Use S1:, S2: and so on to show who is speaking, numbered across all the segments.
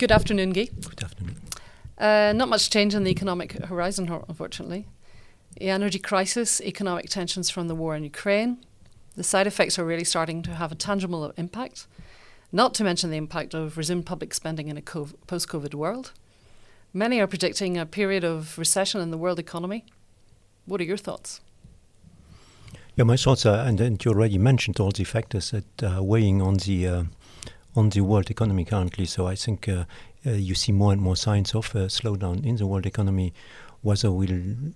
S1: Good afternoon, Guy.
S2: Good afternoon.
S1: Uh, not much change on the economic horizon, unfortunately. The energy crisis, economic tensions from the war in Ukraine. The side effects are really starting to have a tangible impact, not to mention the impact of resumed public spending in a post COVID world. Many are predicting a period of recession in the world economy. What are your thoughts?
S2: Yeah, my thoughts are, and, and you already mentioned all the factors that are weighing on the uh, on the world economy currently. So I think uh, uh, you see more and more signs of a slowdown in the world economy. Whether we'll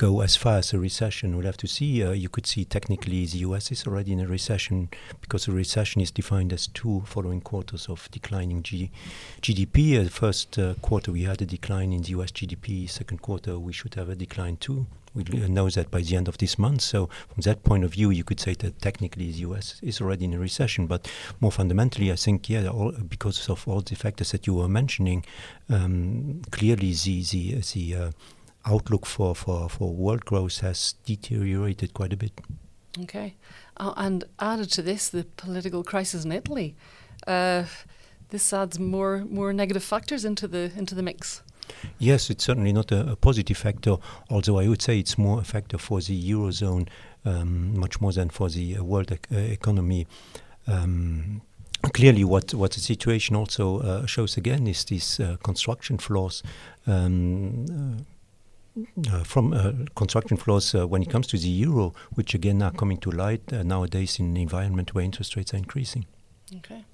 S2: go as far as a recession. We'll have to see. Uh, you could see technically the US is already in a recession because a recession is defined as two following quarters of declining G- GDP. Uh, the first uh, quarter we had a decline in the US GDP. Second quarter we should have a decline too. We know that by the end of this month. So from that point of view, you could say that technically the US is already in a recession. But more fundamentally, I think yeah, all, because of all the factors that you were mentioning, um, clearly the the the uh, outlook for, for, for world growth has deteriorated quite a bit.
S1: Okay. Uh, and added to this, the political crisis in Italy. Uh, this adds more more negative factors into the into the mix.
S2: Yes, it's certainly not a, a positive factor. Although I would say it's more a factor for the eurozone, um, much more than for the uh, world ec- uh, economy. Um, clearly, what what the situation also uh, shows again is these uh, construction flaws. Um, uh, from uh, construction flows uh, when it comes to the euro, which again are coming to light uh, nowadays in an environment where interest rates are increasing.
S1: Okay.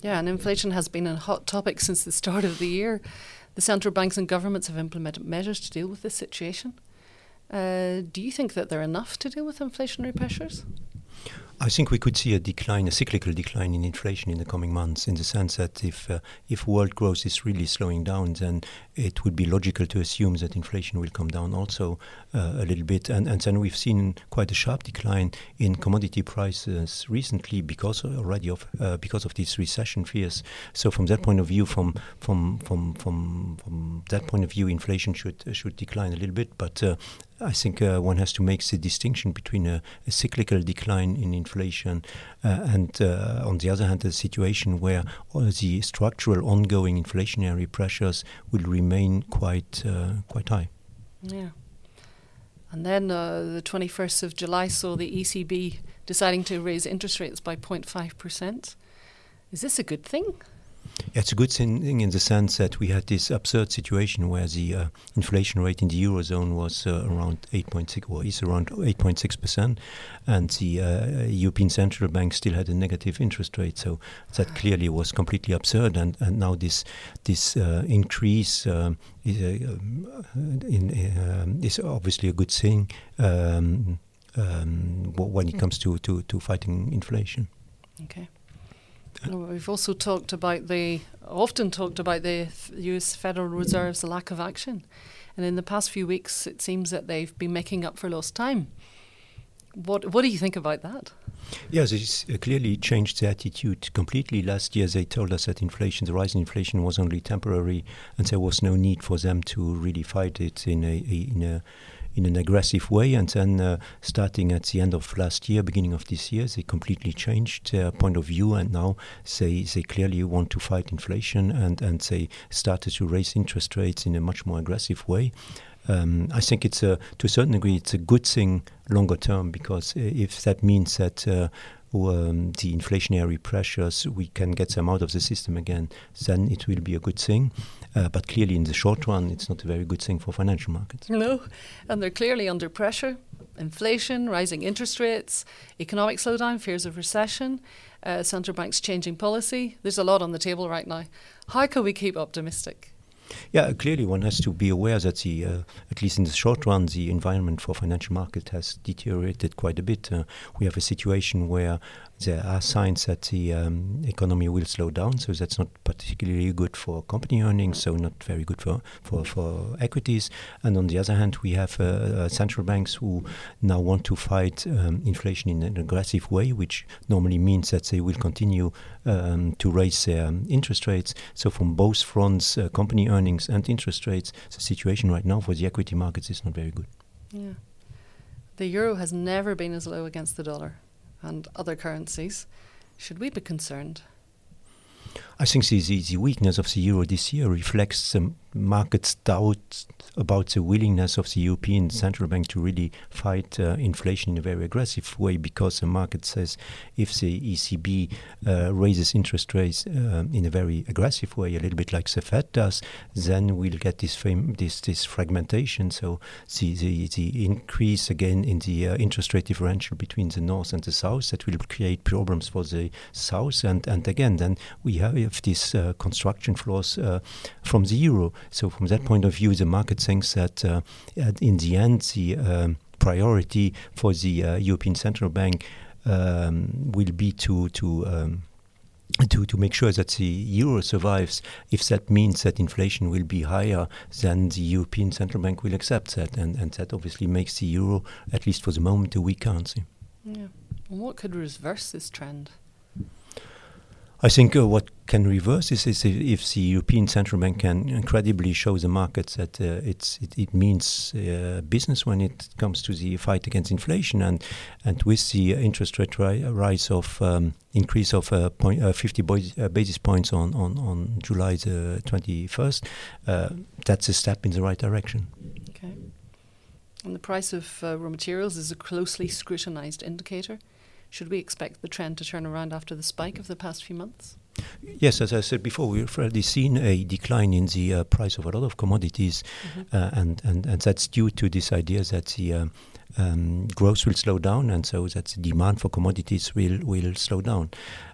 S1: Yeah, and inflation has been a hot topic since the start of the year. The central banks and governments have implemented measures to deal with this situation. Uh, do you think that they're enough to deal with inflationary pressures?
S2: I think we could see a decline, a cyclical decline in inflation in the coming months, in the sense that if uh, if world growth is really slowing down, then it would be logical to assume that inflation will come down also uh, a little bit. And and then we've seen quite a sharp decline in commodity prices recently because already of uh, because of these recession fears. So from that point of view, from from from from, from that point of view, inflation should should decline a little bit. But uh, I think uh, one has to make the distinction between a, a cyclical decline in inflation uh, and, uh, on the other hand, a situation where the structural ongoing inflationary pressures will remain quite uh, quite high.
S1: Yeah. And then uh, the 21st of July saw the ECB deciding to raise interest rates by 0.5%. Is this a good thing?
S2: It's a good thing in the sense that we had this absurd situation where the uh, inflation rate in the eurozone was uh, around 8.6 or is around 8.6 percent, and the uh, European Central Bank still had a negative interest rate. So that clearly was completely absurd. And, and now this this uh, increase um, is, uh, in, um, is obviously a good thing um, um, when it comes to, to, to fighting inflation.
S1: Okay. We've also talked about the often talked about the U.S. Federal Reserve's lack of action, and in the past few weeks, it seems that they've been making up for lost time. What What do you think about that?
S2: Yes, it's uh, clearly changed the attitude completely. Last year, they told us that inflation, the rise in inflation, was only temporary, and there was no need for them to really fight it in a, a in a in an aggressive way. And then, uh, starting at the end of last year, beginning of this year, they completely changed their point of view, and now they they clearly want to fight inflation, and and they started to raise interest rates in a much more aggressive way. Um, I think it's a, to a certain degree, it's a good thing longer term because if that means that uh, um, the inflationary pressures, we can get them out of the system again, then it will be a good thing. Uh, but clearly, in the short run, it's not a very good thing for financial markets.
S1: No, and they're clearly under pressure. Inflation, rising interest rates, economic slowdown, fears of recession, uh, central banks changing policy. There's a lot on the table right now. How can we keep optimistic?
S2: Yeah, clearly one has to be aware that the, uh, at least in the short run, the environment for financial market has deteriorated quite a bit. Uh, we have a situation where there are signs that the um, economy will slow down, so that's not particularly good for company earnings, so not very good for, for, for equities. And on the other hand, we have uh, uh, central banks who now want to fight um, inflation in an aggressive way, which normally means that they will continue um, to raise their interest rates. So from both fronts, uh, company earnings and interest rates, the situation right now for the equity markets is not very good.
S1: Yeah. The euro has never been as low against the dollar and other currencies. Should we be concerned?
S2: I think the, the, the, weakness of the euro this year reflects the market's doubt about the willingness of the European Central Bank to really fight uh, inflation in a very aggressive way because the market says if the ECB uh, raises interest rates uh, in a very aggressive way, a little bit like the Fed does, then we'll get this this this fragmentation. So the, the, the increase again in the uh, interest rate differential between the north and the south that will create problems for the south. And, and again, then we have this uh, construction flaws uh, from the euro. So from that point of view, the market thinks that uh, in the end, the um, priority for the uh, European Central Bank um, will be to to um, to, to make sure that the euro survives, if that means that inflation will be higher, then the European Central Bank will accept that, and, and that obviously makes the euro, at least for the moment, a weak currency.
S1: Yeah. And what could reverse this trend?
S2: I think uh, what can reverse this is if, the European Central Bank can incredibly show the markets that uh, it, it means uh, business when it comes to the fight against inflation, and and with the interest rate ri rise of um, increase of uh, point, uh, 50 uh, basis points on, on, on July the 21st, that's a step in the right direction.
S1: Okay. And the price of raw materials is a closely scrutinized indicator. Should we expect the trend to turn around after the spike of the past few months?
S2: Yes, as I said before, we've already seen a decline in the uh, price of a lot of commodities, mm-hmm. uh, and, and, and that's due to this idea that the uh, um, growth will slow down, and so that the demand for commodities will will slow down.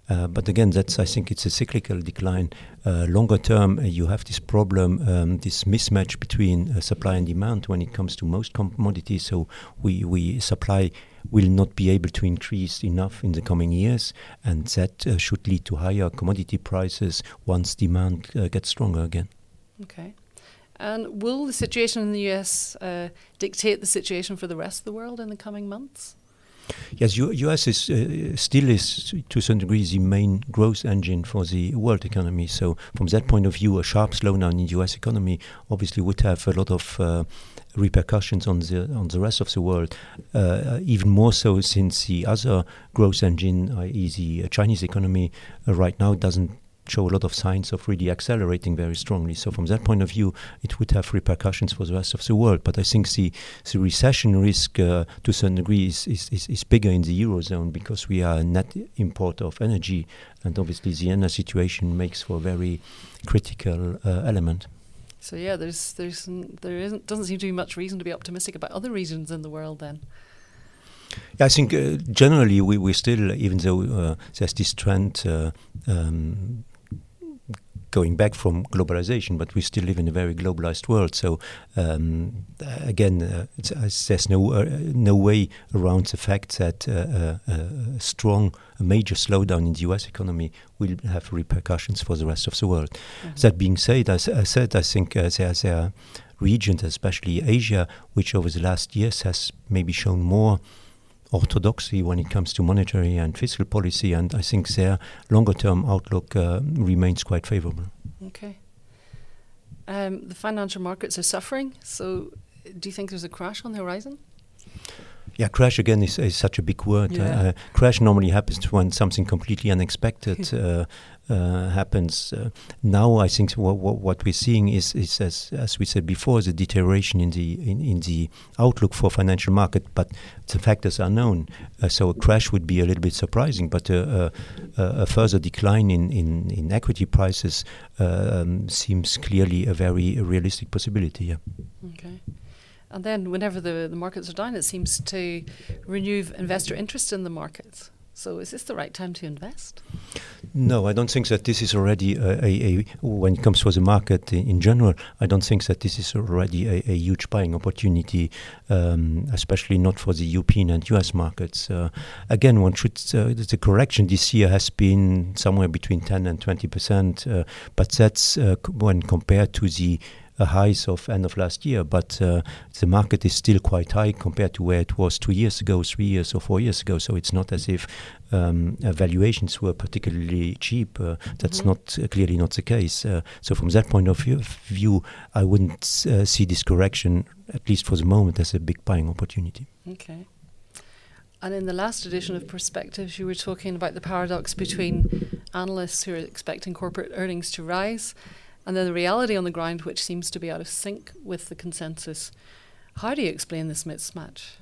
S2: Uh, but again, that's I think it's a cyclical decline. Uh, longer term, uh, you have this problem, um, this mismatch between supply and demand when it comes to most commodities. So we we supply will not be able to increase enough in the coming years, and that uh, should lead to higher commodity prices once demand uh, gets stronger again.
S1: Okay. And will the situation in the US uh, dictate the situation for the rest of the world in the coming months?
S2: Yes, U U.S. is uh, still is to some degree the main growth engine for the world economy. So from that point of view, a sharp slowdown in the U.S. economy obviously would have a lot of uh, repercussions on the on the rest of the world. Uh, even more so since the other growth engine, i.e., the Chinese economy, uh, right now doesn't show a lot of signs of really accelerating very strongly. So from that point of view, it would have repercussions for the rest of the world. But I think the, the recession risk uh, to certain degree is, is, is, is, bigger in the eurozone because we are a net importer of energy, and obviously the energy situation makes for a very critical uh, element.
S1: So yeah, there's there's there isn't doesn't seem to be much reason to be optimistic about other regions in the world then.
S2: I think uh, generally we we still even though uh, there's this trend uh, um, going back from globalization, but we still live in a very globalized world. So um, again, uh, uh, there's no uh, no way around the fact that uh, a strong, a major slowdown in the U.S. economy will have repercussions for the rest of the world. Mm-hmm. That being said, as I said, I think uh, there, there are regions, especially Asia, which over the last years has maybe shown more orthodoxy when it comes to monetary and fiscal policy, and I think their longer term outlook uh, remains quite favorable.
S1: Okay. Um, the financial markets are suffering, so do you think there's a crash on the horizon?
S2: Yeah, crash again is, is such a big word. Yeah. Uh, crash normally happens when something completely unexpected uh, uh, happens. Uh, now, I think what, what, we're seeing is, is as, as we said before, the deterioration in the in, in the outlook for financial market, but the factors are known. Uh, so a crash would be a little bit surprising, but a, a, a further decline in, in, in equity prices um, seems clearly a very realistic possibility. Yeah.
S1: Okay. And then, whenever the, the markets are down, it seems to renew investor interest in the markets. So, is this the right time to invest?
S2: No, I don't think that this is already a, a, a when it comes to the market in, in, general. I don't think that this is already a, a huge buying opportunity, um, especially not for the European and US markets. Uh, again, one should uh, the correction this year has been somewhere between 10 and 20 percent, uh, but that's uh, when compared to the highs of end of last year, but uh, the market is still quite high compared to where it was two years ago, three years or four years ago. So it's not as if um, valuations were particularly cheap. Uh, that's mm-hmm. not uh, clearly not the case. Uh, so from that point of view, view I wouldn't see this correction, at least for the moment, as a big buying opportunity.
S1: Okay. And in the last edition of Perspectives, you were talking about the paradox between analysts who are expecting corporate earnings to rise and then the reality on the ground, which seems to be out of sync with the consensus. How do you explain this mismatch?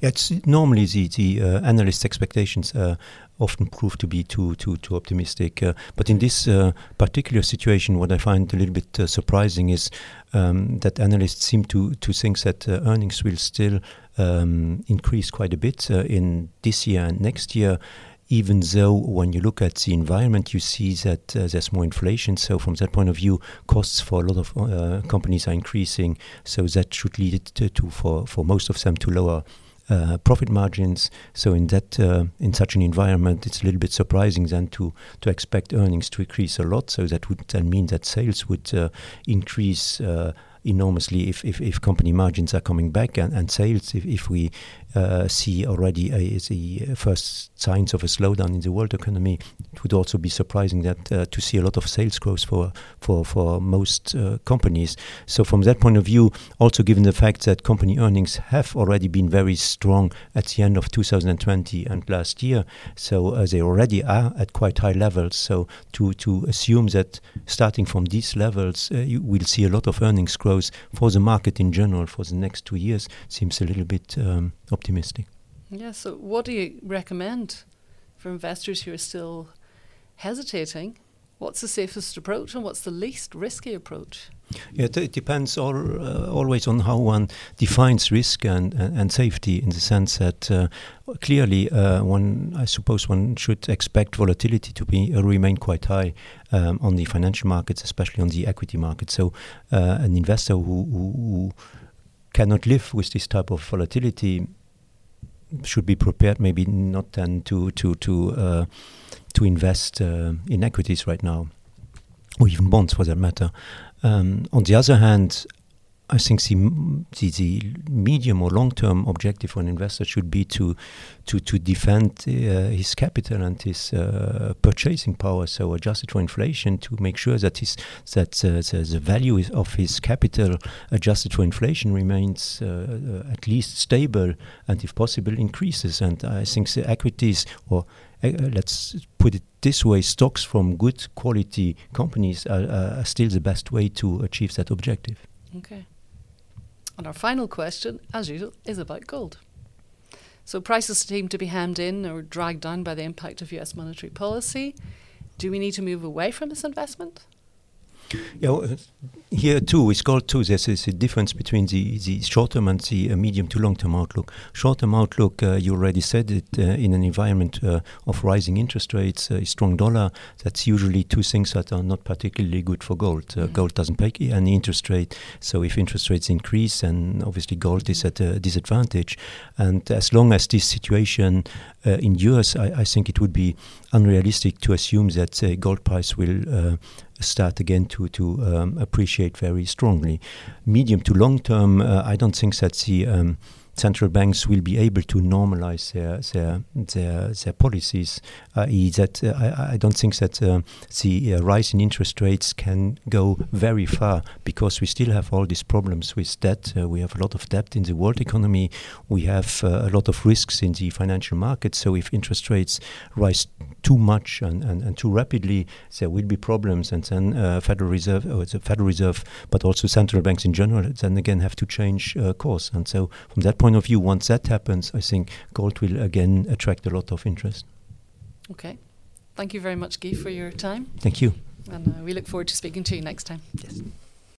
S2: Yeah, it's normally the, the uh, analyst expectations uh, often prove to be too too too optimistic. Uh, but in this uh, particular situation, what I find a little bit uh, surprising is um, that analysts seem to to think that uh, earnings will still um, increase quite a bit in this year and next year. Even though, when you look at the environment, you see that uh, there's more inflation. So, from that point of view, costs for a lot of uh, companies are increasing. So that should lead to, to for for most of them to lower uh, profit margins. So in that uh, in such an environment, it's a little bit surprising then to to expect earnings to increase a lot. So that would then mean that sales would uh, increase uh, enormously if, if, if company margins are coming back and, and sales if, if we uh, see already a, the first signs of a slowdown in the world economy it would also be surprising that uh, to see a lot of sales growth for for for most uh, companies. So from that point of view also given the fact that company earnings have already been very strong at the end of 2020 and last year so uh, they already are at quite high levels. So to to assume that starting from these levels uh, you will see a lot of earnings growth for the market in general for the next two years seems a little bit um, optimistic.
S1: Yeah, so what do you recommend for investors who are still hesitating? What's the safest approach and what's the least risky approach?
S2: It, it depends all, uh, always on how one defines risk and, and, and safety in the sense that uh, clearly uh, one, I suppose one should expect volatility to be uh, remain quite high um, on the financial markets, especially on the equity market. So uh, an investor who, who, who cannot live with this type of volatility should be prepared maybe not then to to to uh, to invest in equities right now or even bonds for that matter um, on the other hand, I think the, the, the medium or long term objective for an investor should be to to to defend uh, his capital and his uh, purchasing power, so adjusted for inflation, to make sure that his that uh, the, the value of his capital adjusted for inflation remains uh, uh, at least stable and, if possible, increases. And I think the equities or uh, let's put it this way, stocks from good quality companies are, are, still the best way to achieve that objective.
S1: Okay. And our final question, as usual, is about gold. So prices seem to be hemmed in or dragged down by the impact of US monetary policy. Do we need to move away from this investment?
S2: Yeah, uh, here too, it's called too. There's, there's a difference between the, the short-term and the uh, medium to long-term outlook. Short-term outlook, uh, you already said it, uh, in an environment uh, of rising interest rates, a strong dollar. That's usually two things that are not particularly good for gold. Mm. Gold doesn't pay any interest rate, so if interest rates increase, then obviously gold is at a disadvantage. And as long as this situation endures, I, I, think it would be unrealistic to assume that gold price will start again to to um, appreciate very strongly. Medium to long term, uh, I don't think that the um, central banks will be able to normalize their their their, their policies. I.e., that uh, I, I, don't think that uh, the uh, rise in interest rates can go very far because we still have all these problems with debt. Uh, we have a lot of debt in the world economy. We have uh, a lot of risks in the financial market. So if interest rates rise too much and, and, and too rapidly, there will be problems. And then uh, Federal Reserve, or the Federal Reserve, but also central banks in general, then again have to change course. And so from that point of view, once that happens, I think gold will again attract a lot of interest.
S1: Okay. Thank you very much, Guy, for your time.
S2: Thank you.
S1: And uh, we look forward to speaking to you next time.
S2: Yes.